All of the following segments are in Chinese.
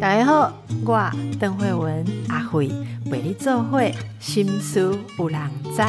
大家好，我邓慧文阿慧为你做会心思有人知。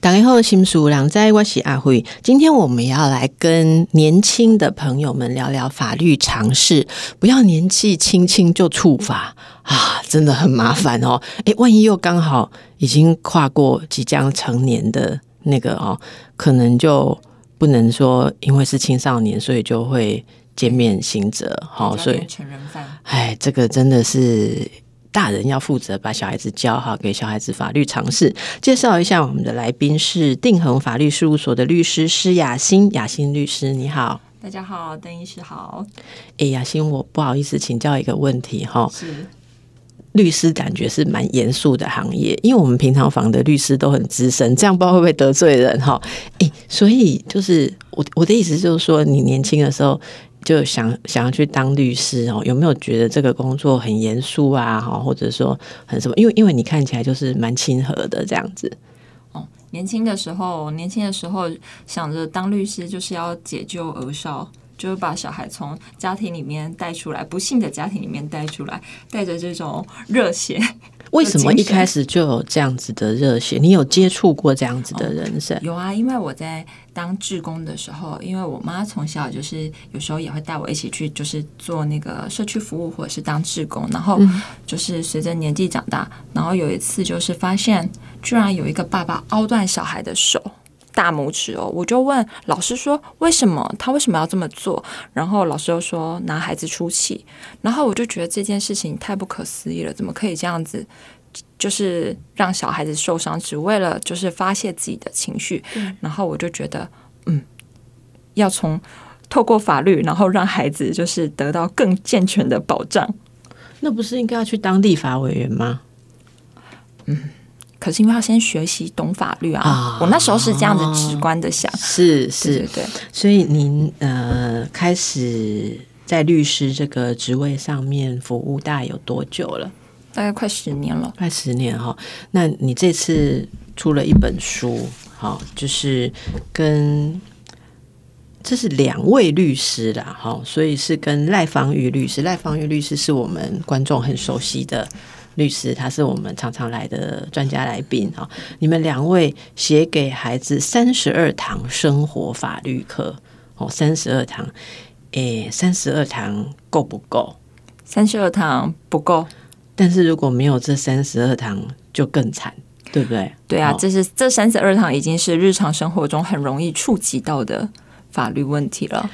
大家好，心思有人知，我是阿慧。今天我们要来跟年轻的朋友们聊聊法律常识，不要年纪轻轻就触法啊，真的很麻烦哦。诶，万一又刚好已经跨过即将成年的那个哦，可能就不能说因为是青少年，所以就会。见面行者，好，所以成人犯，哎，这个真的是大人要负责，把小孩子教好，给小孩子法律常识。介绍一下我们的来宾是定恒法律事务所的律师施雅欣，雅欣律师，你好，大家好，邓医师好。哎，雅欣，我不好意思请教一个问题哈，是律师感觉是蛮严肃的行业，因为我们平常房的律师都很资深，这样不知道会不会得罪人哈？哎，所以就是我我的意思就是说，你年轻的时候。就想想要去当律师哦，有没有觉得这个工作很严肃啊？哈，或者说很什么？因为因为你看起来就是蛮亲和的这样子。哦，年轻的时候，年轻的时候想着当律师就是要解救儿少，就是把小孩从家庭里面带出来，不幸的家庭里面带出来，带着这种热血。为什么一开始就有这样子的热血？你有接触过这样子的人生？有啊，因为我在当志工的时候，因为我妈从小就是有时候也会带我一起去，就是做那个社区服务或者是当志工。然后就是随着年纪长大，然后有一次就是发现，居然有一个爸爸凹断小孩的手。大拇指哦，我就问老师说为什么他为什么要这么做？然后老师又说拿孩子出气，然后我就觉得这件事情太不可思议了，怎么可以这样子？就是让小孩子受伤，只为了就是发泄自己的情绪。然后我就觉得，嗯，要从透过法律，然后让孩子就是得到更健全的保障。那不是应该要去当立法委员吗？嗯。可是因为要先学习懂法律啊，我那时候是这样子直观的想，是是，对。所以您呃开始在律师这个职位上面服务大概有多久了？大概快十年了，快十年哈。那你这次出了一本书，好，就是跟这是两位律师啦，哈，所以是跟赖芳玉律师，赖芳玉律师是我们观众很熟悉的。律师，他是我们常常来的专家来宾哈。你们两位写给孩子三十二堂生活法律课哦，三十二堂，诶，三十二堂够不够？三十二堂不够，但是如果没有这三十二堂，就更惨，对不对？对啊，这是这三十二堂已经是日常生活中很容易触及到的法律问题了。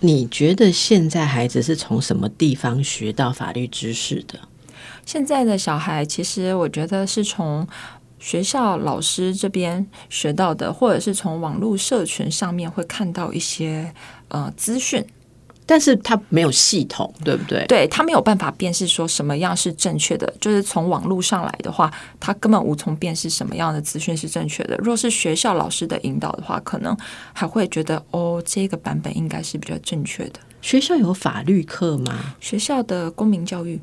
你觉得现在孩子是从什么地方学到法律知识的？现在的小孩，其实我觉得是从学校老师这边学到的，或者是从网络社群上面会看到一些呃资讯，但是他没有系统，对不对？对他没有办法辨识说什么样是正确的，就是从网络上来的话，他根本无从辨识什么样的资讯是正确的。若是学校老师的引导的话，可能还会觉得哦，这个版本应该是比较正确的。学校有法律课吗？学校的公民教育。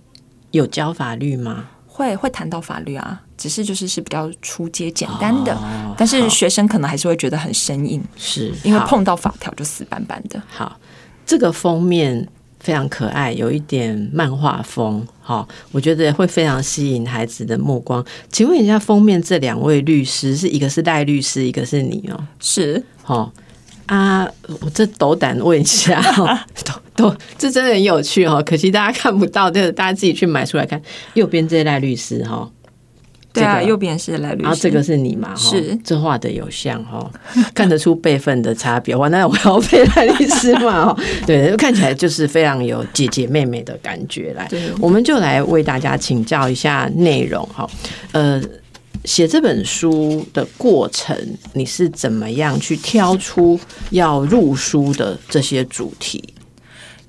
有教法律吗？会会谈到法律啊，只是就是是比较初阶简单的，但是学生可能还是会觉得很生硬，是因为碰到法条就死板板的。好，这个封面非常可爱，有一点漫画风，好，我觉得会非常吸引孩子的目光。请问一下，封面这两位律师是一个是戴律师，一个是你哦，是好。啊，我这斗胆问一下，斗斗，这真的很有趣哈。可惜大家看不到，这个大家自己去买出来看。右边这赖律师哈，对啊，右边是赖律师，然后这个是你嘛？是，这画的有像哈，看得出辈分的差别。哇，那我要配赖律师嘛？哈，对，看起来就是非常有姐姐妹妹的感觉。来，我们就来为大家请教一下内容哈，呃。写这本书的过程，你是怎么样去挑出要入书的这些主题？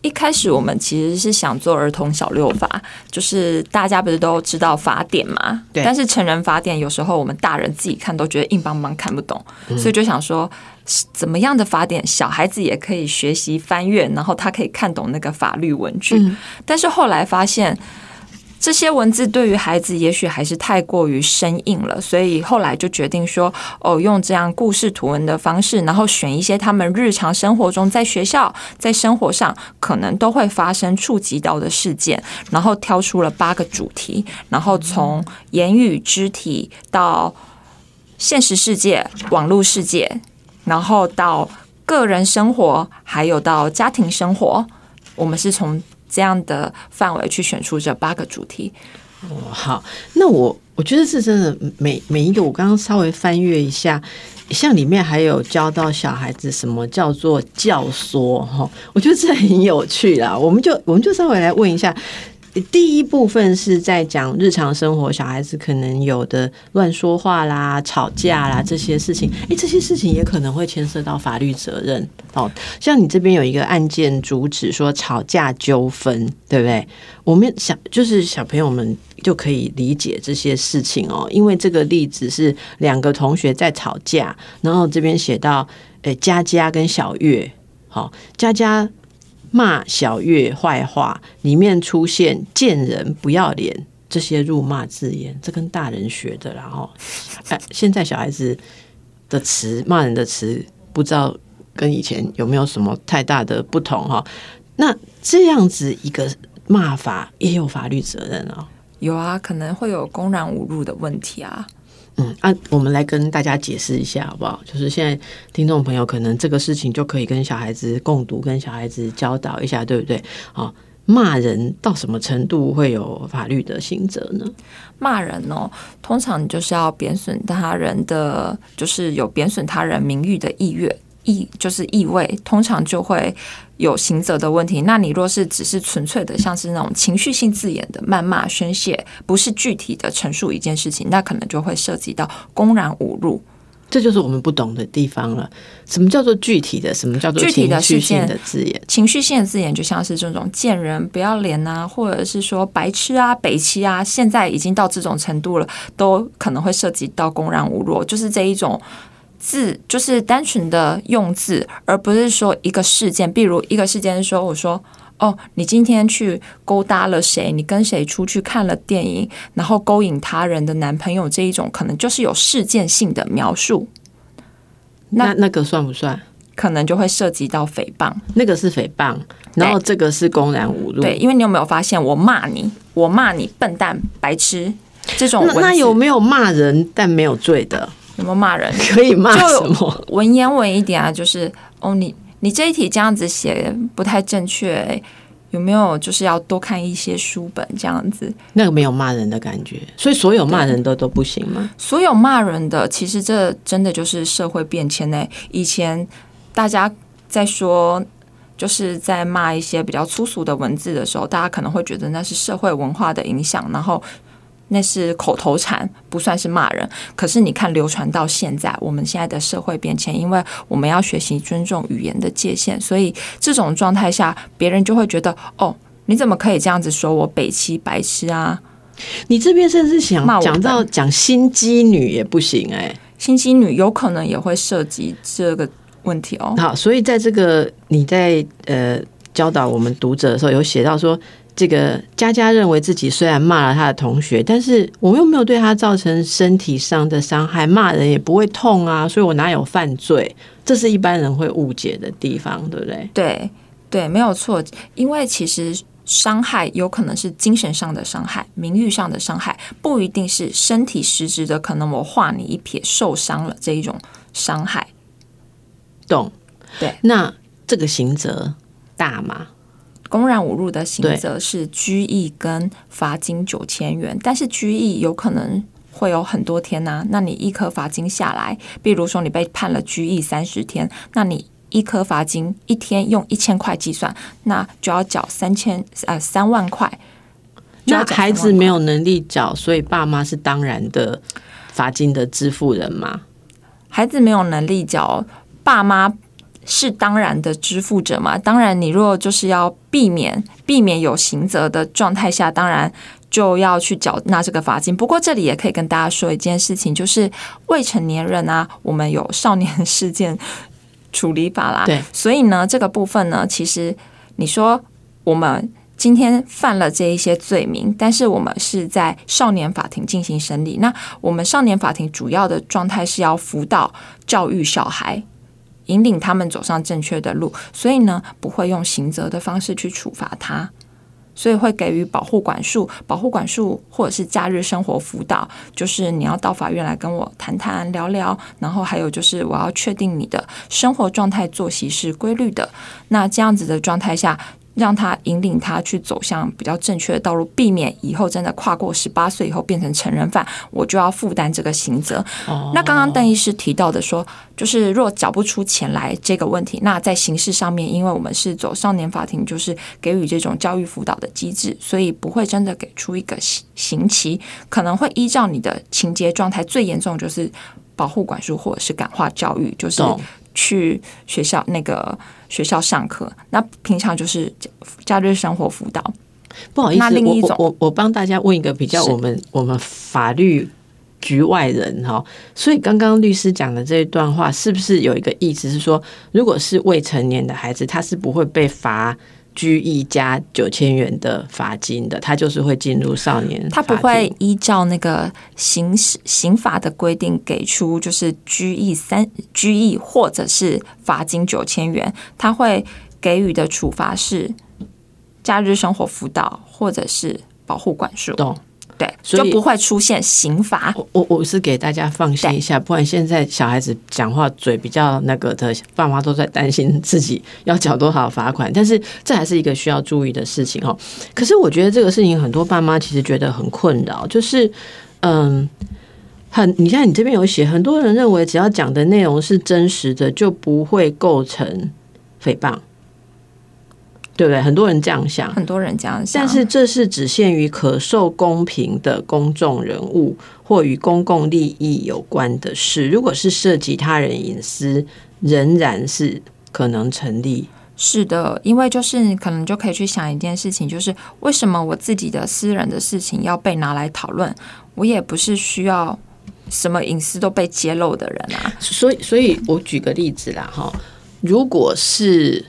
一开始我们其实是想做儿童小六法，就是大家不是都知道法典嘛？对。但是成人法典有时候我们大人自己看都觉得硬邦邦看不懂，所以就想说，怎么样的法典小孩子也可以学习翻阅，然后他可以看懂那个法律文句。但是后来发现。这些文字对于孩子也许还是太过于生硬了，所以后来就决定说，哦，用这样故事图文的方式，然后选一些他们日常生活中在学校在生活上可能都会发生触及到的事件，然后挑出了八个主题，然后从言语、肢体到现实世界、网络世界，然后到个人生活，还有到家庭生活，我们是从。这样的范围去选出这八个主题。哦，好，那我我觉得是真的，每每一个我刚刚稍微翻阅一下，像里面还有教到小孩子什么叫做教唆哈，我觉得这很有趣啦。我们就我们就稍微来问一下。第一部分是在讲日常生活，小孩子可能有的乱说话啦、吵架啦这些事情，诶，这些事情也可能会牵涉到法律责任。哦，像你这边有一个案件主旨说吵架纠纷，对不对？我们想就是小朋友们就可以理解这些事情哦，因为这个例子是两个同学在吵架，然后这边写到，诶，佳佳跟小月，好，佳佳。骂小月坏话，里面出现“贱人”“不要脸”这些辱骂字眼，这跟大人学的。然后，哎，现在小孩子的词骂人的词，不知道跟以前有没有什么太大的不同哈？那这样子一个骂法也有法律责任啊？有啊，可能会有公然侮辱的问题啊。嗯，啊，我们来跟大家解释一下好不好？就是现在听众朋友可能这个事情就可以跟小孩子共读，跟小孩子教导一下，对不对？好，骂人到什么程度会有法律的刑责呢？骂人哦，通常就是要贬损他人的，就是有贬损他人名誉的意愿。意就是意味，通常就会有刑责的问题。那你若是只是纯粹的，像是那种情绪性字眼的谩骂宣泄，不是具体的陈述一件事情，那可能就会涉及到公然侮辱。这就是我们不懂的地方了。什么叫做具体的？什么叫做具体的情绪性的字眼？情绪性的字眼就像是这种贱人、不要脸啊，或者是说白痴啊、北七啊，现在已经到这种程度了，都可能会涉及到公然侮辱，就是这一种。字就是单纯的用字，而不是说一个事件。比如一个事件说，我说哦，你今天去勾搭了谁？你跟谁出去看了电影？然后勾引他人的男朋友这一种，可能就是有事件性的描述。那那个算不算？可能就会涉及到诽谤。那个是诽谤，然后这个是公然侮辱。对，因为你有没有发现，我骂你，我骂你笨蛋、白痴这种，那有没有骂人但没有罪的？有没有骂人？可以骂什么？文言文一点啊，就是哦，你你这一题这样子写不太正确，有没有就是要多看一些书本这样子？那个没有骂人的感觉，所以所有骂人的都不行吗？所有骂人的，其实这真的就是社会变迁呢。以前大家在说，就是在骂一些比较粗俗的文字的时候，大家可能会觉得那是社会文化的影响，然后。那是口头禅，不算是骂人。可是你看，流传到现在，我们现在的社会变迁，因为我们要学习尊重语言的界限，所以这种状态下，别人就会觉得：哦，你怎么可以这样子说我北七白痴啊？你这边甚至想讲到讲心机女也不行哎，心机女有可能也会涉及这个问题哦。好，所以在这个你在呃教导我们读者的时候，有写到说。这个佳佳认为自己虽然骂了他的同学，但是我又没有对他造成身体上的伤害，骂人也不会痛啊，所以我哪有犯罪？这是一般人会误解的地方，对不对？对对，没有错。因为其实伤害有可能是精神上的伤害、名誉上的伤害，不一定是身体实质的。可能我划你一撇受伤了这一种伤害，懂？对。那这个刑责大吗？公然侮辱的刑责是拘役跟罚金九千元，但是拘役有可能会有很多天呐。那你一颗罚金下来，比如说你被判了拘役三十天，那你一颗罚金一天用一千块计算，那就要缴三千呃三万块。那孩子没有能力缴，所以爸妈是当然的罚金的支付人吗？孩子没有能力缴，爸妈。是当然的支付者嘛？当然，你若就是要避免避免有刑责的状态下，当然就要去缴纳这个罚金。不过这里也可以跟大家说一件事情，就是未成年人啊，我们有少年事件处理法啦。对，所以呢，这个部分呢，其实你说我们今天犯了这一些罪名，但是我们是在少年法庭进行审理。那我们少年法庭主要的状态是要辅导教育小孩，引领他们走上正确的路，所以呢，不会用刑责的方式去处罚他。所以会给予保护管束、保护管束或者是假日生活辅导，就是你要到法院来跟我谈谈聊聊，然后还有就是我要确定你的生活状态、作息是规律的。那这样子的状态下。让他引领他去走向比较正确的道路，避免以后真的跨过十八岁以后变成成人犯，我就要负担这个刑责。那刚刚邓医师提到的说，就是若缴不出钱来这个问题，那在刑事上面，因为我们是走少年法庭，就是给予这种教育辅导的机制，所以不会真的给出一个刑刑期，可能会依照你的情节状态，最严重就是保护管束或者是感化教育，就是去学校那个。学校上课，那平常就是假日生活辅导。不好意思，我我我帮大家问一个比较我们我们法律局外人哈，所以刚刚律师讲的这一段话，是不是有一个意思是说，如果是未成年的孩子，他是不会被罚？拘役加九千元的罚金的，他就是会进入少年。他不会依照那个刑事刑法的规定给出，就是拘役三拘役或者是罚金九千元，他会给予的处罚是假日生活辅导或者是保护管束。懂。对，就不会出现刑罚。我我是给大家放心一下，不然现在小孩子讲话嘴比较那个的，爸妈都在担心自己要缴多少罚款。但是这还是一个需要注意的事情哦。可是我觉得这个事情很多爸妈其实觉得很困扰，就是嗯，很你像你这边有写，很多人认为只要讲的内容是真实的，就不会构成诽谤。对不对？很多人这样想，很多人这样想。但是这是只限于可受公平的公众人物或与公共利益有关的事。如果是涉及他人隐私，仍然是可能成立。是的，因为就是可能就可以去想一件事情，就是为什么我自己的私人的事情要被拿来讨论？我也不是需要什么隐私都被揭露的人啊。所以，所以我举个例子啦，哈，如果是。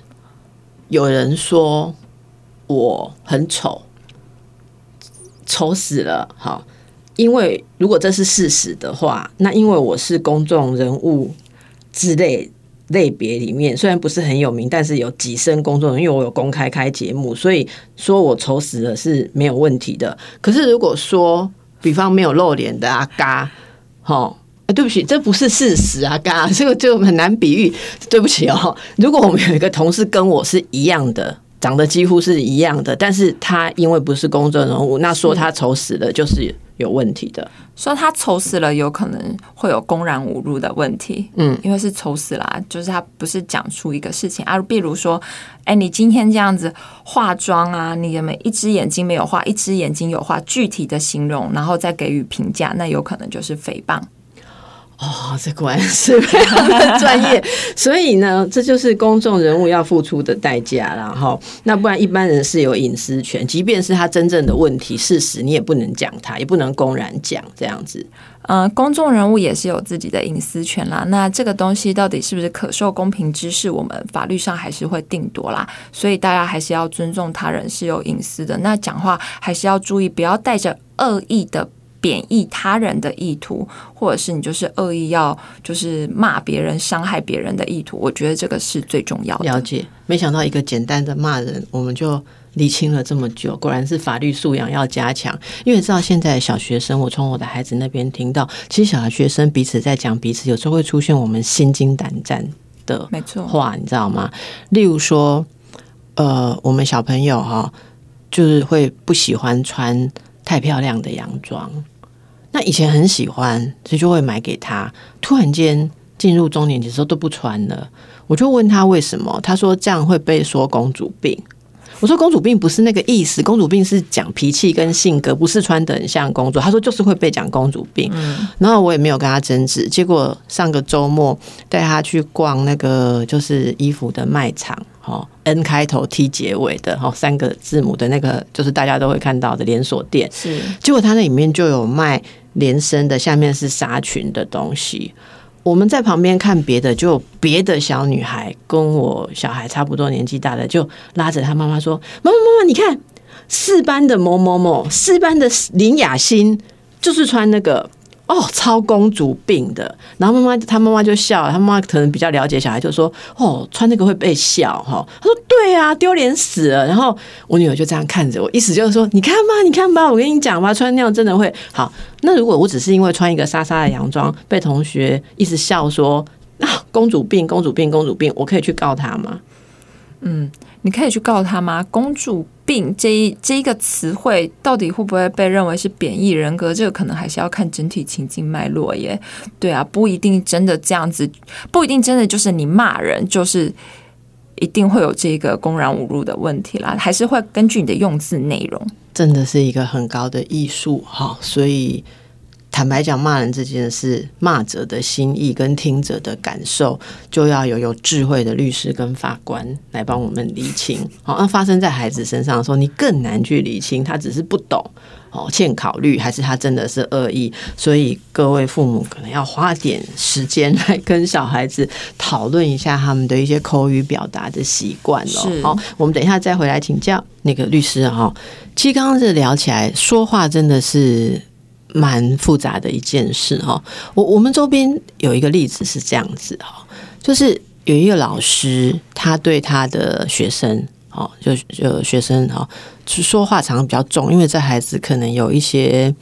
有人说我很丑，丑死了。好，因为如果这是事实的话，那因为我是公众人物之类类别里面，虽然不是很有名，但是有几声公众，因为我有公开开节目，所以说我丑死了是没有问题的。可是如果说，比方没有露脸的阿嘎，哈。对不起，这不是事实啊！嘎，这个就很难比喻。对不起哦，如果我们有一个同事跟我是一样的，长得几乎是一样的，但是他因为不是公众人物，那说他丑死了就是有问题的。说他丑死了，有可能会有公然侮辱的问题。嗯，因为是丑死了，就是他不是讲出一个事情啊。比如说，哎，你今天这样子化妆啊，你有没有一只眼睛没有画，一只眼睛有画，具体的形容，然后再给予评价，那有可能就是诽谤。哦，这果然是非常的专业，所以呢，这就是公众人物要付出的代价然后，那不然一般人是有隐私权，即便是他真正的问题事实，你也不能讲他，也不能公然讲这样子。嗯，公众人物也是有自己的隐私权啦。那这个东西到底是不是可受公平之事，我们法律上还是会定夺啦。所以大家还是要尊重他人是有隐私的。那讲话还是要注意，不要带着恶意的。贬义他人的意图，或者是你就是恶意要就是骂别人、伤害别人的意图，我觉得这个是最重要的。了解，没想到一个简单的骂人，我们就理清了这么久。果然是法律素养要加强，因为知道现在小学生，我从我的孩子那边听到，其实小学生彼此在讲彼此，有时候会出现我们心惊胆战的没错话，你知道吗？例如说，呃，我们小朋友哈，就是会不喜欢穿。太漂亮的洋装，那以前很喜欢，所以就会买给他。突然间进入中年级的时候都不穿了，我就问他为什么，他说这样会被说公主病。我说公主病不是那个意思，公主病是讲脾气跟性格，不是穿的很像公主。他说就是会被讲公主病，然后我也没有跟他争执。结果上个周末带他去逛那个就是衣服的卖场，哈，N 开头 T 结尾的哈三个字母的那个就是大家都会看到的连锁店。是，结果他那里面就有卖连身的，下面是纱裙的东西。我们在旁边看别的，就别的小女孩跟我小孩差不多年纪大的，就拉着她妈妈说：“妈妈妈妈，你看四班的某某某，四班的林雅欣就是穿那个。哦，超公主病的，然后妈妈她妈妈就笑，她妈妈可能比较了解小孩，就说：“哦，穿那个会被笑哈。”她说：“对啊，丢脸死了。”然后我女儿就这样看着我，意思就是说：“你看吧，你看吧，我跟你讲吧，穿那样真的会好。”那如果我只是因为穿一个纱纱的洋装，被同学一直笑说：“啊，公主病，公主病，公主病。”我可以去告他吗？嗯，你可以去告他吗？公主。病这一这一个词汇到底会不会被认为是贬义人格？这个可能还是要看整体情境脉络耶。对啊，不一定真的这样子，不一定真的就是你骂人就是一定会有这个公然侮辱的问题啦，还是会根据你的用字内容，真的是一个很高的艺术哈，所以。坦白讲，骂人这件事，骂者的心意跟听者的感受，就要有有智慧的律师跟法官来帮我们理清。好，那发生在孩子身上的时候，你更难去理清，他只是不懂哦，欠考虑，还是他真的是恶意？所以各位父母可能要花点时间来跟小孩子讨论一下他们的一些口语表达的习惯哦。好，我们等一下再回来请教那个律师哈。其实刚刚这聊起来，说话真的是。蛮复杂的一件事哈，我我们周边有一个例子是这样子哈，就是有一个老师，他对他的学生，哦，就就学生哈，说话常常比较重，因为这孩子可能有一些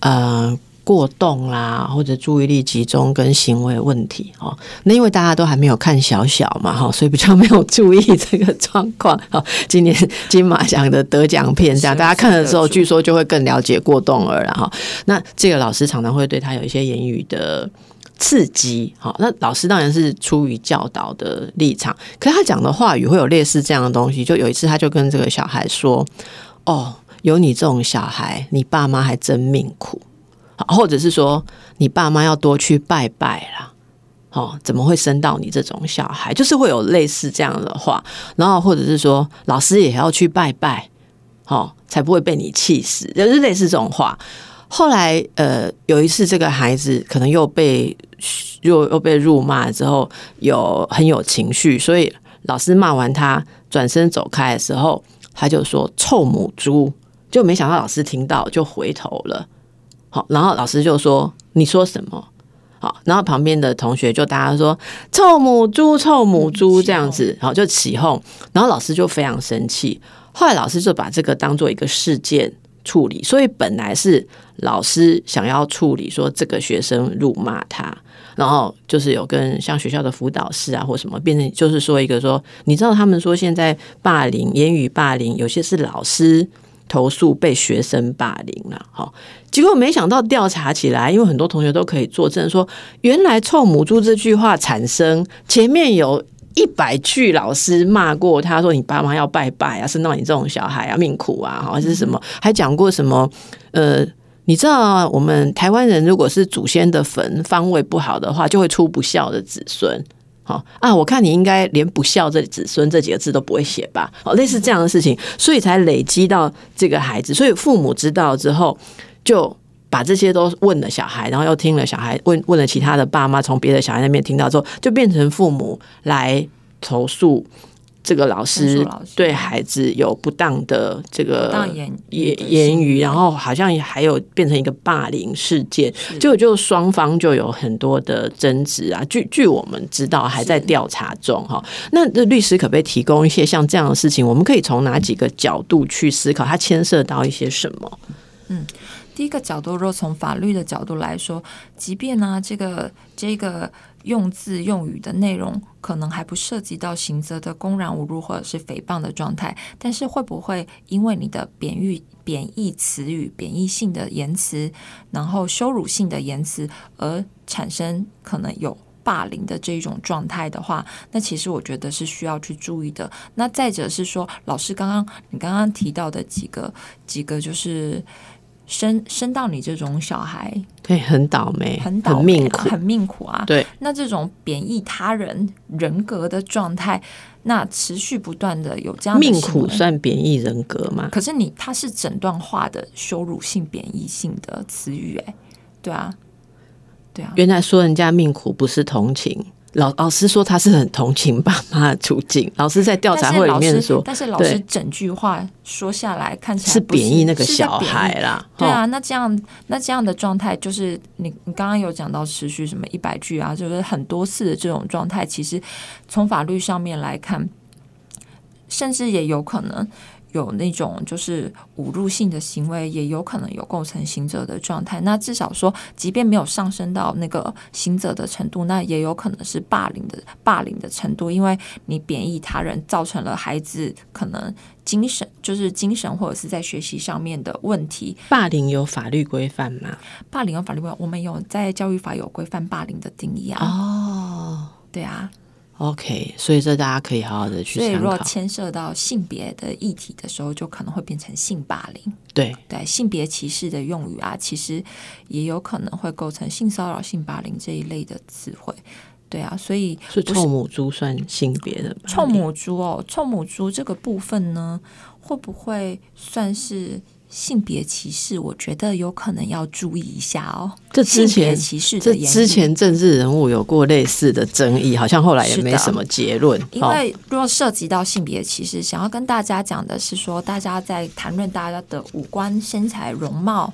呃。过动啦，或者注意力集中跟行为问题哦。那因为大家都还没有看小小嘛哈，所以比较没有注意这个状况。好，今年 金马奖的得奖片这样，大家看的时候，据说就会更了解过动儿了哈。那这个老师常常会对他有一些言语的刺激。好，那老师当然是出于教导的立场，可是他讲的话语会有类似这样的东西。就有一次，他就跟这个小孩说：“哦，有你这种小孩，你爸妈还真命苦。”或者是说，你爸妈要多去拜拜啦，哦，怎么会生到你这种小孩？就是会有类似这样的话，然后或者是说，老师也要去拜拜，哦，才不会被你气死，就是类似这种话。后来，呃，有一次这个孩子可能又被又又被辱骂之后，有很有情绪，所以老师骂完他，转身走开的时候，他就说“臭母猪”，就没想到老师听到就回头了。好，然后老师就说：“你说什么？”好，然后旁边的同学就大家说：“臭母猪，臭母猪！”这样子，然后就起哄，然后老师就非常生气。后来老师就把这个当做一个事件处理，所以本来是老师想要处理说这个学生辱骂他，然后就是有跟像学校的辅导室啊或什么，变成就是说一个说，你知道他们说现在霸凌、言语霸凌，有些是老师。投诉被学生霸凌了，哈，结果没想到调查起来，因为很多同学都可以作证说，原来“臭母猪”这句话产生前面有一百句老师骂过他，说你爸妈要拜拜啊，生到你这种小孩啊，命苦啊，好是什么，还讲过什么？呃，你知道我们台湾人如果是祖先的坟方位不好的话，就会出不孝的子孙。好啊，我看你应该连不孝这子孙这几个字都不会写吧？哦，类似这样的事情，所以才累积到这个孩子。所以父母知道之后，就把这些都问了小孩，然后又听了小孩问问了其他的爸妈，从别的小孩那边听到之后，就变成父母来投诉。这个老师对孩子有不当的这个言言语，然后好像还有变成一个霸凌事件，就就双方就有很多的争执啊。据据我们知道，还在调查中哈。那这律师可不可以提供一些像这样的事情？我们可以从哪几个角度去思考？它牵涉到一些什么？嗯。第一个角度，若从法律的角度来说，即便呢，这个这个用字用语的内容可能还不涉及到刑责的公然侮辱或者是诽谤的状态，但是会不会因为你的贬义、贬义词语、贬义性的言辞，然后羞辱性的言辞，而产生可能有霸凌的这种状态的话，那其实我觉得是需要去注意的。那再者是说，老师刚刚你刚刚提到的几个几个就是。生生到你这种小孩，对，很倒霉，很倒霉，苦，很命苦啊。对，那这种贬义他人人格的状态，那持续不断的有这样命苦算贬义人格吗？可是你他是整段话的羞辱性、贬义性的词语，哎，对啊，对啊。原来说人家命苦不是同情，老老师说他是很同情爸妈的处境，老师在调查会里面说，但是老师对整句话说下来，看起来是贬义那个小孩啦。对啊，那这样那这样的状态，就是你你刚刚有讲到持续什么一百句啊，就是很多次的这种状态，其实从法律上面来看，甚至也有可能有那种就是侮辱性的行为，也有可能有构成刑责的状态。那至少说，即便没有上升到那个刑责的程度，那也有可能是霸凌的霸凌的程度，因为你贬义他人，造成了孩子可能精神就是精神或者是在学习上面的问题。霸凌有法律规范吗？霸凌有法律规范，我们有在教育法有规范霸凌的定义啊。哦对啊，，OK，所以这大家可以好好的去所以。若牵涉到性别的议题的时候，就可能会变成性霸凌。对，对性别歧视的用语啊，其实也有可能会构成性骚扰、性霸凌这一类的词汇。对啊，所以是臭母猪算性别的臭母猪哦，臭母猪这个部分呢，会不会算是性别歧视？我觉得有可能要注意一下哦。这之前歧视这之前政治人物有过类似的争议，好像后来也没什么结论。哦因为如果涉及到性别歧视，想要跟大家讲的是说，大家在谈论大家的五官、身材、容貌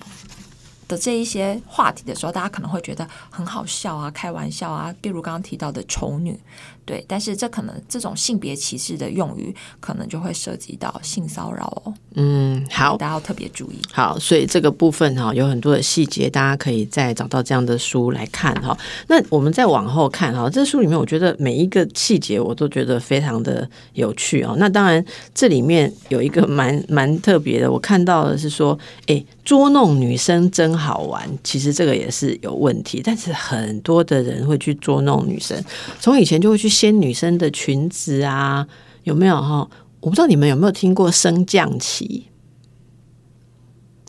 的这一些话题的时候，大家可能会觉得很好笑啊、开玩笑啊，比如刚刚提到的丑女，对，但是这可能这种性别歧视的用语，可能就会涉及到性骚扰哦，嗯，好，大家要特别注意。好，所以这个部分哈有很多的细节，大家可以再找到这样的书来看哈。那我们再往后看哈，这书里面我觉得每一个细节我都觉得非常的有趣哦。那当然这里面有一个蛮蛮特别的，我看到的是说，诶，捉弄女生真好玩。其实这个也是有问题，但是很多的人会去捉弄女生，从以前就会去掀女生的裙子啊，有没有哈？我不知道你们有没有听过升降旗。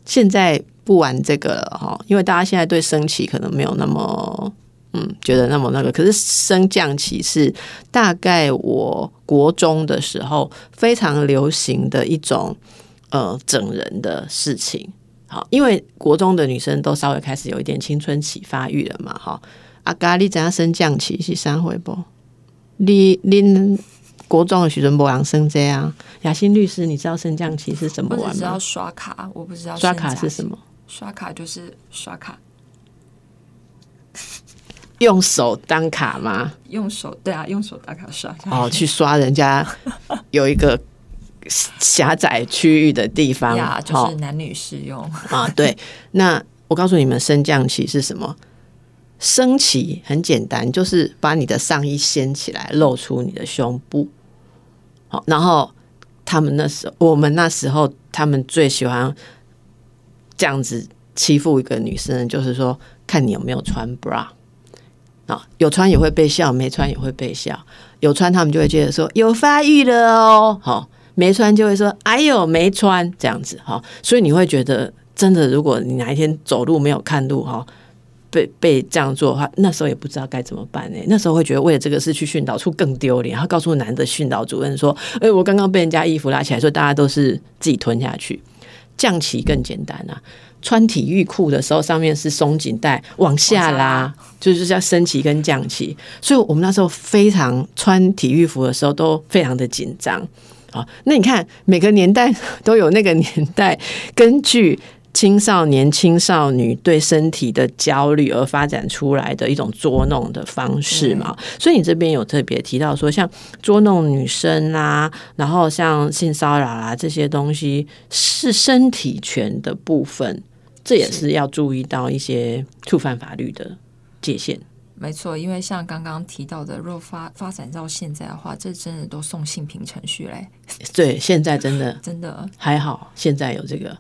现在不玩这个了哈，因为大家现在对升旗可能没有那么嗯觉得那么那个，可是升降旗是大概我国中的时候非常流行的一种呃整人的事情。好，因为国中的女生都稍微开始有一点青春期发育了嘛，哈。啊，咖喱怎样升降旗是三回不？你您国中的许尊博郎升这样，雅欣律师，你知道升降旗是怎么玩我只知道？刷卡，我不知道刷卡是什么？刷卡就是刷卡，用手当卡吗？用手对啊，用手打卡刷。哦，去刷人家 有一个狭窄区域的地方，呀，就哦是男女适用。啊，对。那我告诉你们，升降旗是什么？升旗很简单，就是把你的上衣掀起来，露出你的胸部。好，然后他们那时候，我们那时候，他们最喜欢这样子欺负一个女生，就是说，看你有没有穿 bra。啊，有穿也会被笑，没穿也会被笑。有穿他们就会觉得说有发育了哦，好，没穿就会说哎呦没穿这样子哈。所以你会觉得真的，如果你哪一天走路没有看路哈，被被这样做的话，那时候也不知道该怎么办呢、那时候会觉得为了这个事去训导处更丢脸，然后告诉男的训导主任说：“哎、我刚刚被人家衣服拉起来，所以大家都是自己吞下去。”降旗更简单啊，穿体育裤的时候上面是松紧带，往下拉往下拉就是叫升旗跟降旗。所以我们那时候非常穿体育服的时候都非常的紧张。好，那你看每个年代 都有那个年代根据青少年、青少女对身体的焦虑而发展出来的一种捉弄的方式嘛。所以你这边有特别提到说，像捉弄女生啦、然后像性骚扰啦这些东西是身体权的部分，这也是要注意到一些触犯法律的界限。没错，因为像刚刚提到的，若发发展到现在的话，这真的都送性平程序嘞，对，现在真的 真的。还好，现在有这个。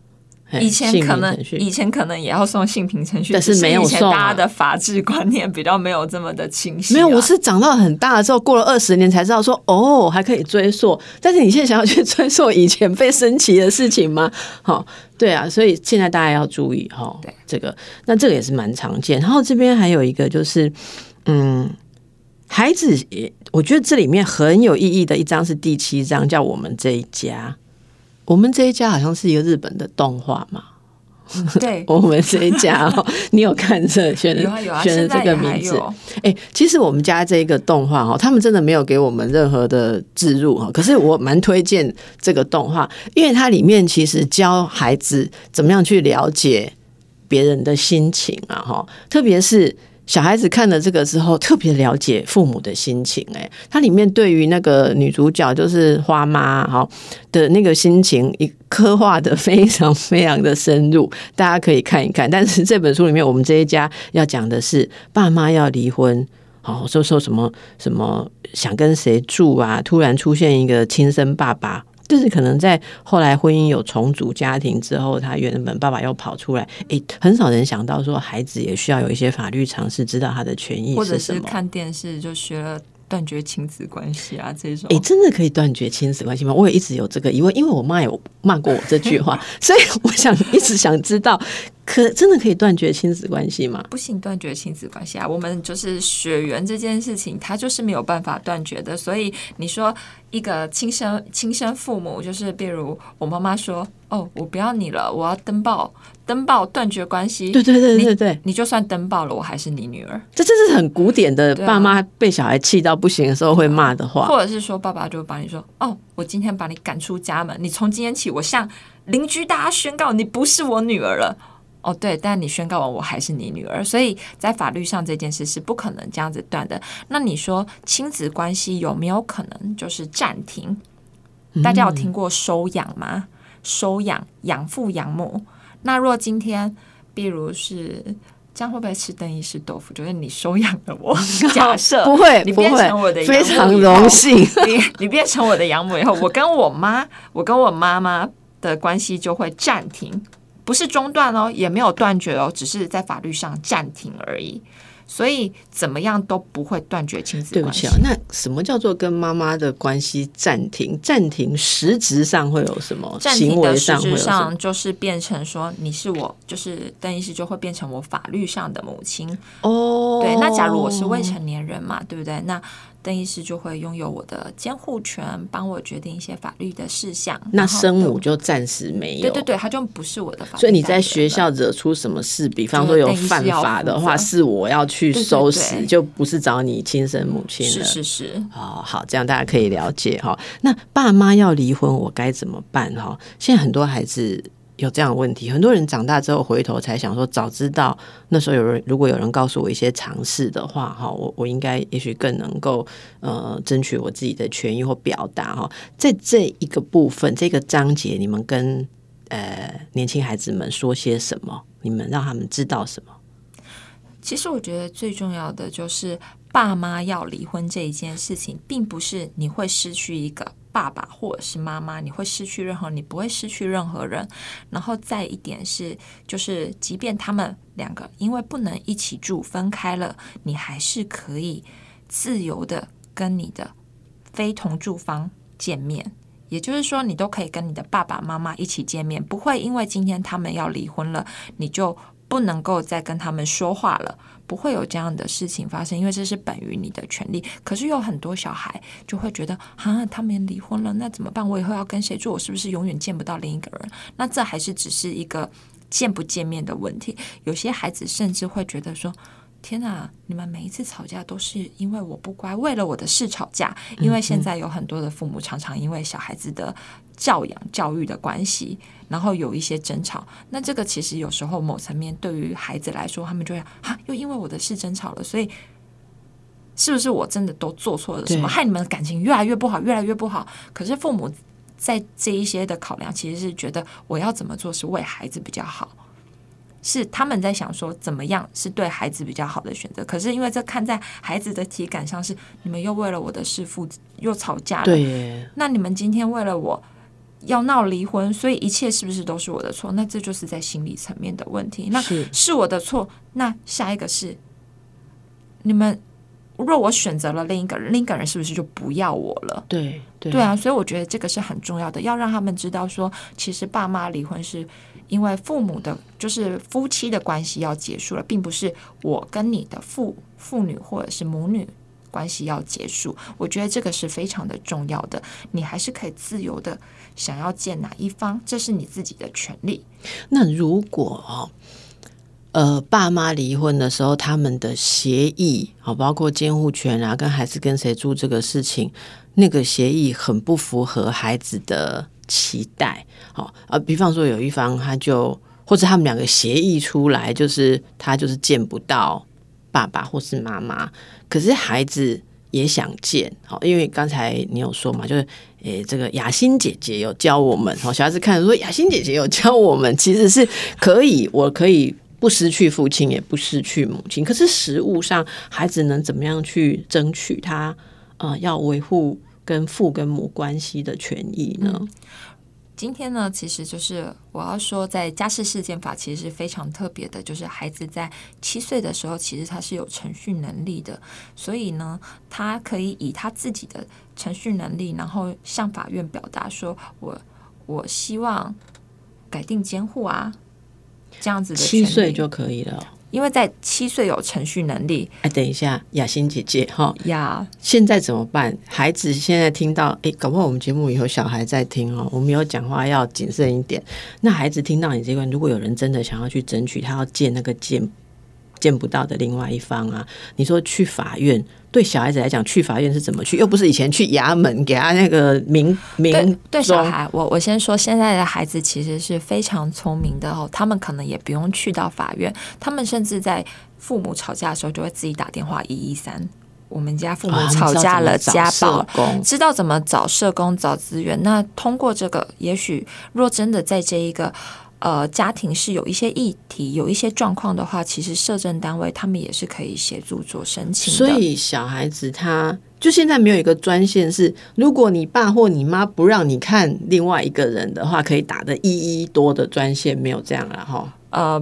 嘿以前可能以前可能也要送性平程序，但是没有送啊以前大家的法治观念比较没有这么的清晰啊、没有，我是长到很大了之后，过了二十年才知道说，哦，还可以追溯。但是你现在想要去追溯以前被升旗的事情吗？好，对啊，所以现在大家要注意哈对，这个那这个也是蛮常见。然后这边还有一个就是，嗯，孩子也，我觉得这里面很有意义的一章是第七章，叫我们这一家。我们这一家好像是一个日本的动画嘛，对，我们这一家哦，你有看这选的啊啊，选的这个名字？有。哎、其实我们家这个动画哈，他们真的没有给我们任何的置入哈，可是我蛮推荐这个动画，因为它里面其实教孩子怎么样去了解别人的心情啊哈，特别是。小孩子看了这个之后，特别了解父母的心情。哎，它里面对于那个女主角就是花妈哈的那个心情，一刻画的非常非常的深入，大家可以看一看。但是这本书里面，我们这一家要讲的是爸妈要离婚，哦，说说什么什么想跟谁住啊，突然出现一个亲生爸爸。就是可能在后来婚姻有重组家庭之后，他原本爸爸又跑出来，诶，很少人想到说孩子也需要有一些法律常识，知道他的权益或者是。看电视就学了断绝亲子关系啊这种诶，。真的可以断绝亲子关系吗？我也一直有这个疑问，因为我妈有骂过我这句话，所以我想一直想知道，可真的可以断绝亲子关系吗？不行断绝亲子关系啊！我们就是血缘这件事情，它就是没有办法断绝的。所以你说一个亲生亲生父母，就是比如我妈妈说：“哦，我不要你了，我要登报，登报断绝关系。”对对对对对，你就算登报了，我还是你女儿。这这是很古典的，爸妈被小孩气到不行的时候会骂的话。或者是说，爸爸就会把你说：“哦，我今天把你赶出家门，你从今天起，我向邻居大家宣告，你不是我女儿了。”哦，对，但你宣告完，我还是你女儿，所以在法律上这件事是不可能这样子断的。那你说亲子关系有没有可能就是暂停？大家有听过收养吗？收养、养父、养母。那若今天，比如是这样，会不会吃邓医师豆腐？就是你收养了我，假设不会你变成我的非常荣幸你你变成我的养母以后，我跟我妈，我跟我妈妈的关系就会暂停，不是中断哦，也没有断绝哦，只是在法律上暂停而已。所以怎么样都不会断绝亲子关系对不起啊。，那什么叫做跟妈妈的关系暂停？暂停实质上会有什么？暂停的实质？上就是变成说你是我，就是邓医师就会变成我法律上的母亲。哦，对，那假如我是未成年人嘛，对不对？那邓医师就会拥有我的监护权，帮我决定一些法律的事项。那生母就暂时没有。对对对，他就不是我的法律所以你在学校惹出什么事，比方说有犯法的话，是我要去收拾，对对对就不是找你亲生母亲了。是是是，哦，好，这样大家可以了解哈。那爸妈要离婚，我该怎么办哈？现在很多孩子有这样的问题，很多人长大之后回头才想说，早知道那时候有人如果有人告诉我一些常识的话哈，我我应该也许更能够呃争取我自己的权益或表达哈。在这一个部分这个章节，你们跟呃年轻孩子们说些什么？你们让他们知道什么？其实我觉得最重要的就是爸妈要离婚这一件事情，并不是你会失去一个爸爸或者是妈妈，你会失去任何，你不会失去任何人。然后再一点是，就是即便他们两个因为不能一起住分开了，你还是可以自由的跟你的非同住方见面。也就是说，你都可以跟你的爸爸妈妈一起见面，不会因为今天他们要离婚了，你就不能够再跟他们说话了，不会有这样的事情发生，因为这是本于你的权利。可是有很多小孩就会觉得，啊，他们离婚了，那怎么办？我以后要跟谁住？我是不是永远见不到另一个人？那这还是只是一个见不见面的问题。有些孩子甚至会觉得说。天哪！你们每一次吵架都是因为我不乖，为了我的事吵架。因为现在有很多的父母常常因为小孩子的教养、教育的关系，然后有一些争吵。那这个其实有时候某层面对于孩子来说，他们就会啊，又因为我的事争吵了，所以是不是我真的都做错了什么，害你们的感情越来越不好，越来越不好？可是父母在这一些的考量，其实是觉得我要怎么做是为孩子比较好。是他们在想说怎么样是对孩子比较好的选择，可是因为这看在孩子的体感上是你们又为了我的事父又吵架了，对，那你们今天为了我要闹离婚，所以一切是不是都是我的错？那这就是在心理层面的问题。那是是我的错，那下一个是你们。若我选择了另一个人，另一个人是不是就不要我了？对对对啊，所以我觉得这个是很重要的，要让他们知道说，其实爸妈离婚是因为父母的，就是夫妻的关系要结束了，并不是我跟你的父父女或者是母女关系要结束。我觉得这个是非常的重要的。你还是可以自由的想要见哪一方，这是你自己的权利。那如果哦，呃，爸妈离婚的时候，他们的协议啊，包括监护权啊，跟孩子跟谁住这个事情，那个协议很不符合孩子的期待。好啊，比方说有一方他就。或者他们两个协议出来，就是他就是见不到爸爸或是妈妈，可是孩子也想见，好，因为刚才你有说嘛，就是诶，这个雅欣姐姐有教我们，好，小孩子看说雅欣姐姐有教我们，其实是可以，我可以不失去父亲，也不失去母亲，可是实物上，孩子能怎么样去争取他啊？要维护跟父跟母关系的权益呢？今天呢，其实就是我要说，在家事事件法其实是非常特别的，就是孩子在七岁的时候，其实他是有程序能力的，所以呢，他可以以他自己的程序能力，然后向法院表达说，我我希望改定监护啊，这样子的七岁就可以了。因为在七岁有程序能力。哎，等一下，雅欣姐姐哈呀，现在怎么办？孩子现在听到，哎，搞不好我们节目以后小孩在听哦，我们有讲话要谨慎一点。那孩子听到你这段，如果有人真的想要去争取，他要借那个见见不到的另外一方啊，你说去法院。对小孩子来讲，去法院是怎么去？又不是以前去衙门给他那个名名。对对，小孩，我我先说，现在的孩子其实是非常聪明的哦，他们可能也不用去到法院，他们甚至在父母吵架的时候就会自己打电话一一三。我们家父母吵架了，家暴，知道怎么找社工找资源。那通过这个，也许若真的在这一个。呃，家庭是有一些议题、有一些状况的话，其实社政单位他们也是可以协助做申请的。所以小孩子他就现在没有一个专线，是如果你爸或你妈不让你看另外一个人的话，可以打的一一多的专线，没有这样了哈。呃。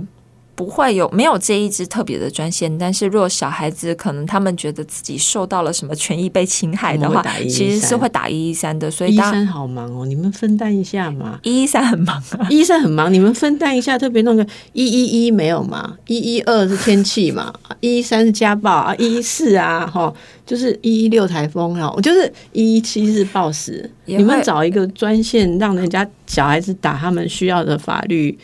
不会有没有这一支特别的专线，但是如果小孩子可能他们觉得自己受到了什么权益被侵害的话，其实是会打一一三的。所以医生好忙哦，你们分担一下嘛。一一三很忙啊，一一三很忙，你们分担一下，特别弄个一一一没有嘛？一一二是天气嘛？一一三是家暴啊，一一四啊，哈，就是一一六台风啊，我就是一一七是暴死。你们找一个专线，让人家小孩子打他们需要的法律。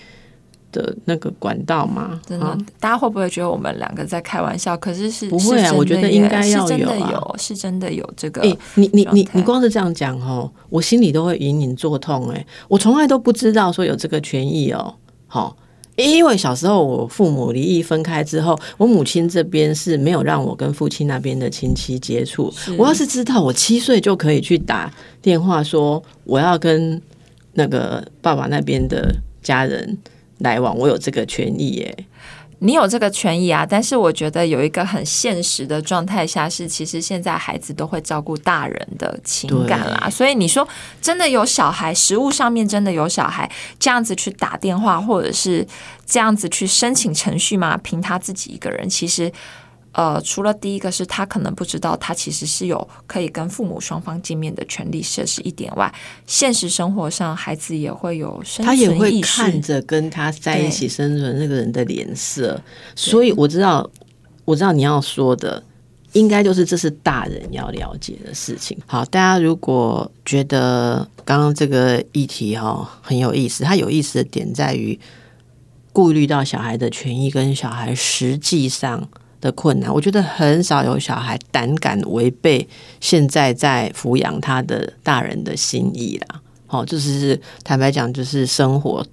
的那个管道吗？真的，大家会不会觉得我们两个在开玩笑？可是是不会啊，我觉得应该要有，是真的有这个。你你你你光是这样讲哦，我心里都会隐隐作痛哎！我从来都不知道说有这个权益哦。好，因为小时候我父母离异分开之后，我母亲这边是没有让我跟父亲那边的亲戚接触。我要是知道我七岁就可以去打电话说我要跟那个爸爸那边的家人。来往，我有这个权益耶。你有这个权益啊，但是我觉得有一个很现实的状态下是，其实现在孩子都会照顾大人的情感啦。所以你说真的有小孩，食物上面真的有小孩，这样子去打电话，或者是这样子去申请程序吗？凭他自己一个人，其实。呃，除了第一个是他可能不知道，他其实是有可以跟父母双方见面的权利，这是一点外。现实生活上，孩子也会有生存，他也会看着跟他在一起生存那个人的脸色。所以我知道，我知道你要说的，应该就是这是大人要了解的事情。好，大家如果觉得刚刚这个议题哈很有意思，它有意思的点在于顾虑到小孩的权益跟小孩实际上。的困难，我觉得很少有小孩胆敢违背现在在抚养他的大人的心意啦。好，就是坦白讲，就是生活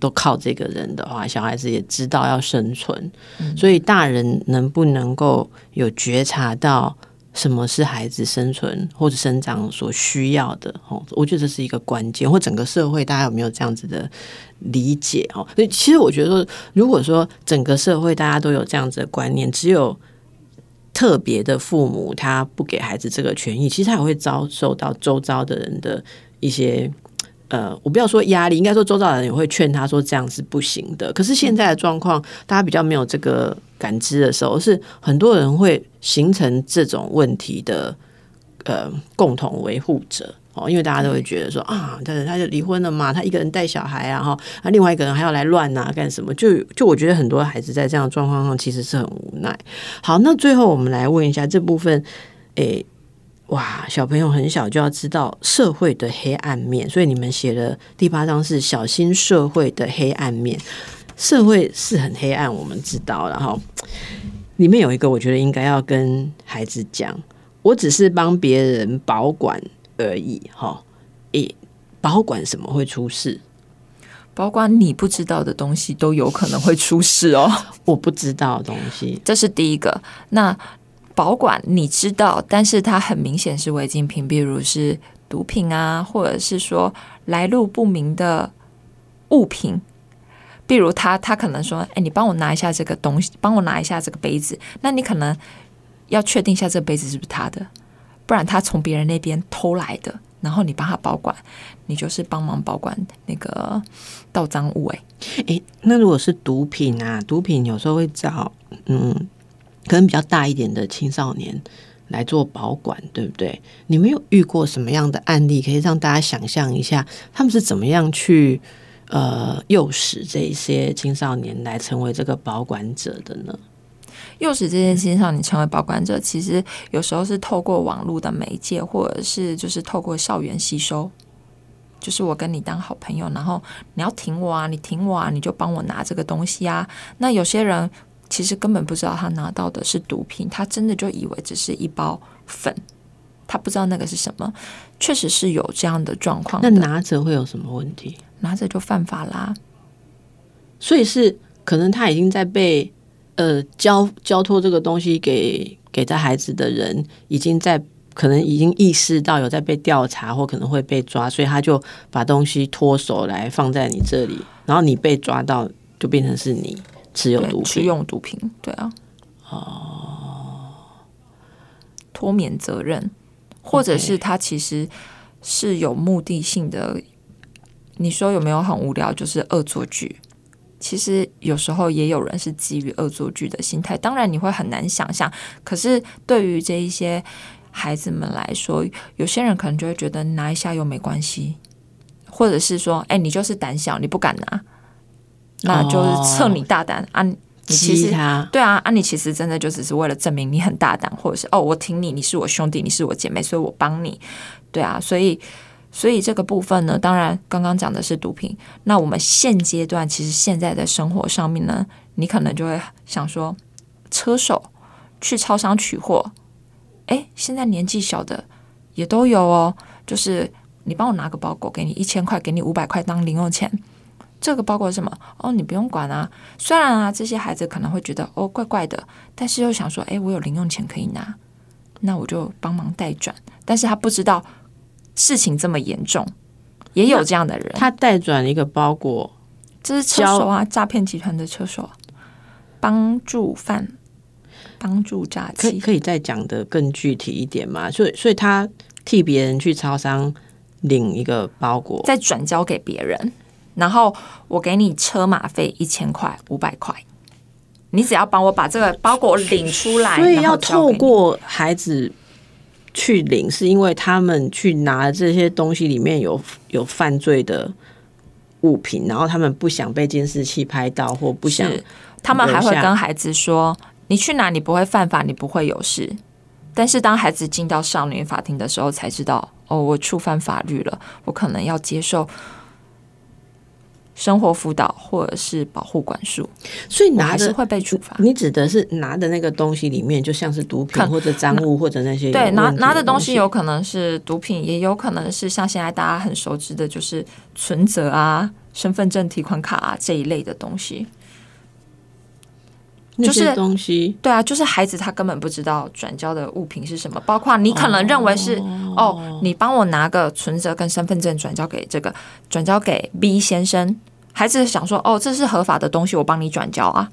都靠这个人的话，小孩子也知道要生存，所以大人能不能够有觉察到？什么是孩子生存或者生长所需要的？哦，我觉得这是一个关键。或整个社会，大家有没有这样子的理解？哦，所以其实我觉得，如果说整个社会大家都有这样子的观念，只有特别的父母他不给孩子这个权益，其实他也会遭受到周遭的人的一些。呃，我不要说压力，应该说周遭的人也会劝他说这样是不行的。可是现在的状况，大家比较没有这个感知的时候，是很多人会形成这种问题的呃共同维护者哦，因为大家都会觉得说啊，他他就离婚了嘛，他一个人带小孩啊，哈，那另外一个人还要来乱啊，干什么？就就我觉得很多孩子在这样的状况上其实是很无奈。好，那最后我们来问一下这部分。诶，哇，小朋友很小就要知道社会的黑暗面，所以你们写的第八章是小心社会的黑暗面。社会是很黑暗，我们知道，然后里面有一个，我觉得应该要跟孩子讲，我只是帮别人保管而已，哈，诶，保管什么会出事？包括你不知道的东西都有可能会出事哦。我不知道的东西，这是第一个。那保管你知道，但是它很明显是违禁品，比如是毒品啊，或者是说来路不明的物品。比如他他可能说：“哎，你帮我拿一下这个东西，帮我拿一下这个杯子。”那你可能要确定一下这个杯子是不是他的，不然他从别人那边偷来的，然后你帮他保管，你就是帮忙保管那个盗赃物。哎，哎，那如果是毒品啊，毒品有时候会找嗯，可能比较大一点的青少年来做保管，对不对？你们有遇过什么样的案例，可以让大家想象一下，他们是怎么样去？呃，诱使这一些青少年来成为这个保管者的呢？诱使这些青少年成为保管者，其实有时候是透过网络的媒介，或者是就是透过校园吸收。就是我跟你当好朋友，然后你要挺我啊，你挺我啊，你就帮我拿这个东西啊。那有些人其实根本不知道他拿到的是毒品，他真的就以为只是一包粉，他不知道那个是什么。确实是有这样的状况。那拿着会有什么问题？拿着就犯法啦，所以是可能他已经在被呃交交托这个东西给给在孩子的人，已经在可能已经意识到有在被调查或可能会被抓，所以他就把东西脱手来放在你这里，然后你被抓到就变成是你持有毒品，持用毒品，对啊，哦，脱免责任，或者是他其实是有目的性的。你说有没有很无聊？就是恶作剧，其实有时候也有人是基于恶作剧的心态。当然你会很难想象，可是对于这一些孩子们来说，有些人可能就会觉得拿一下又没关系，或者是说，哎，你就是胆小，你不敢拿，那就是测你大胆啊！你其实对啊，啊，你其实真的就只是为了证明你很大胆，或者是哦，我挺你，你是我兄弟，你是我姐妹，所以我帮你。对啊，所以。所以这个部分呢，当然刚刚讲的是毒品。那我们现阶段其实现在的生活上面呢，你可能就会想说，车手去超商取货，哎，现在年纪小的也都有哦。就是你帮我拿个包裹，给你一千块，给你五百块当零用钱。这个包裹是什么？哦，你不用管啊。虽然啊，这些孩子可能会觉得哦怪怪的，但是又想说，哎，我有零用钱可以拿，那我就帮忙代转。但是他不知道。事情这么严重，也有这样的人。他代转一个包裹，这是车手啊，诈骗集团的车手，帮助犯，帮助诈欺。可以可以再讲的更具体一点吗？所以，所以他替别人去超商领一个包裹，再转交给别人，然后我给你车马费一千块、五百块，你只要帮我把这个包裹领出来。所以要透过孩子。去领是因为他们去拿这些东西里面有有犯罪的物品，然后他们不想被监视器拍到，或不想，他们还会跟孩子说：“你去哪，你不会犯法，你不会有事。”但是当孩子进到少年法庭的时候，才知道哦，我触犯法律了，我可能要接受。生活辅导或者是保护管束，所以拿着会被处罚。你指的是拿的那个东西里面，就像是毒品或者赃物或者那些对拿拿的东西，有可能是毒品，也有可能是像现在大家很熟知的，就是存折啊、身份证、提款卡啊这一类的东西。就是东西，对啊，就是孩子他根本不知道转交的物品是什么，包括你可能认为是哦，你帮我拿个存折跟身份证转交给这个转交给 B 先生，孩子想说哦，这是合法的东西，我帮你转交啊。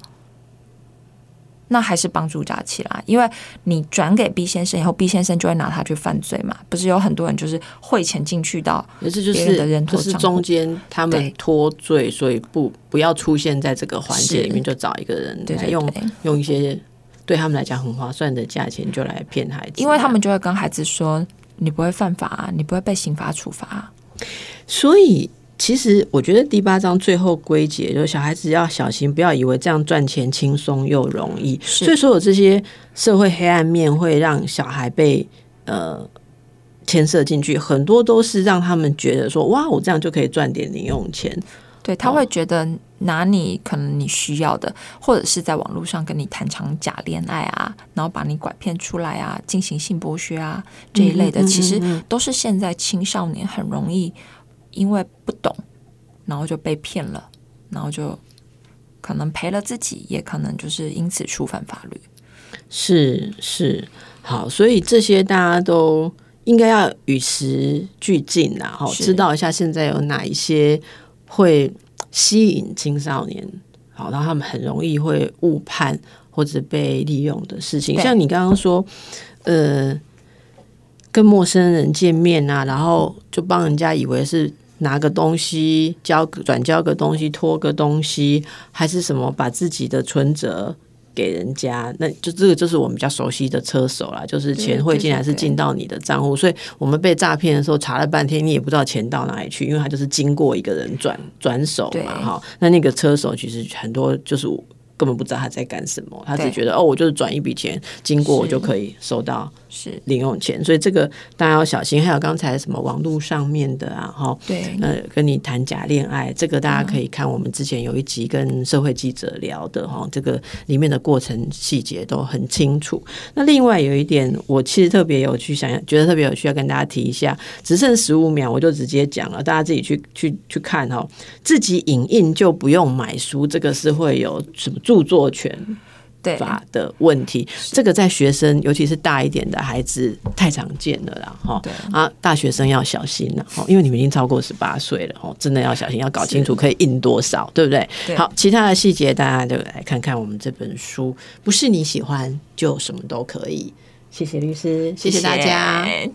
那还是帮助诈欺啦，因为你转给 B 先生以后，B 先生就会拿他去犯罪嘛。不是有很多人就是汇钱进去到别人的人头是中间他们脱罪，所以不不要出现在这个环节里面，就找一个人来用用一些对他们来讲很划算的价钱，就来骗孩子。因为他们就会跟孩子说：“你不会犯法，啊你不会被刑法处罚。”所以其实我觉得第八章最后归结就是小孩子要小心，不要以为这样赚钱轻松又容易。是所以所有这些社会黑暗面会让小孩被呃牵涉进去，很多都是让他们觉得说哇，我这样就可以赚点零用钱。对他会觉得拿你可能你需要的，或者是在网络上跟你谈场假恋爱啊，然后把你拐骗出来啊，进行性剥削啊这一类的，嗯嗯嗯其实嗯都是现在青少年很容易因为不懂，然后就被骗了，然后就可能赔了自己，也可能就是因此触犯法律。是是，好，所以这些大家都应该要与时俱进啦，哈，知道一下现在有哪一些会吸引青少年，好，然后他们很容易会误判或者被利用的事情，像你刚刚说，呃，跟陌生人见面啊，然后就帮人家以为是。拿个东西交转交个东西托个东西，还是什么把自己的存折给人家，那就这个就是我们比较熟悉的车手啦，就是钱会进来是进到你的账户，所以我们被诈骗的时候查了半天，你也不知道钱到哪里去，因为他就是经过一个人转转手嘛，哈，那那个车手其实很多就是根本不知道他在干什么，他只觉得哦，我就是转一笔钱经过，我就可以收到是零用钱，所以这个大家要小心。还有刚才什么网络上面的啊，哈，对，呃，跟你谈假恋爱，这个大家可以看我们之前有一集跟社会记者聊的哈，这个里面的过程细节都很清楚。那另外有一点，我其实特别有趣，想觉得特别有趣，要跟大家提一下，只剩十五秒，我就直接讲了，大家自己去去去看哈，自己影印就不用买书，这个是会有什么著作权对，法的问题，这个在学生，尤其是大一点的孩子太常见了啦，哈。对。啊，大学生要小心了，哈，因为你们已经超过十八岁了，哈，真的要小心，要搞清楚可以印多少，对不对？对。好，其他的细节大家就来看看我们这本书，不是你喜欢就什么都可以。谢谢律师，谢谢大家。谢谢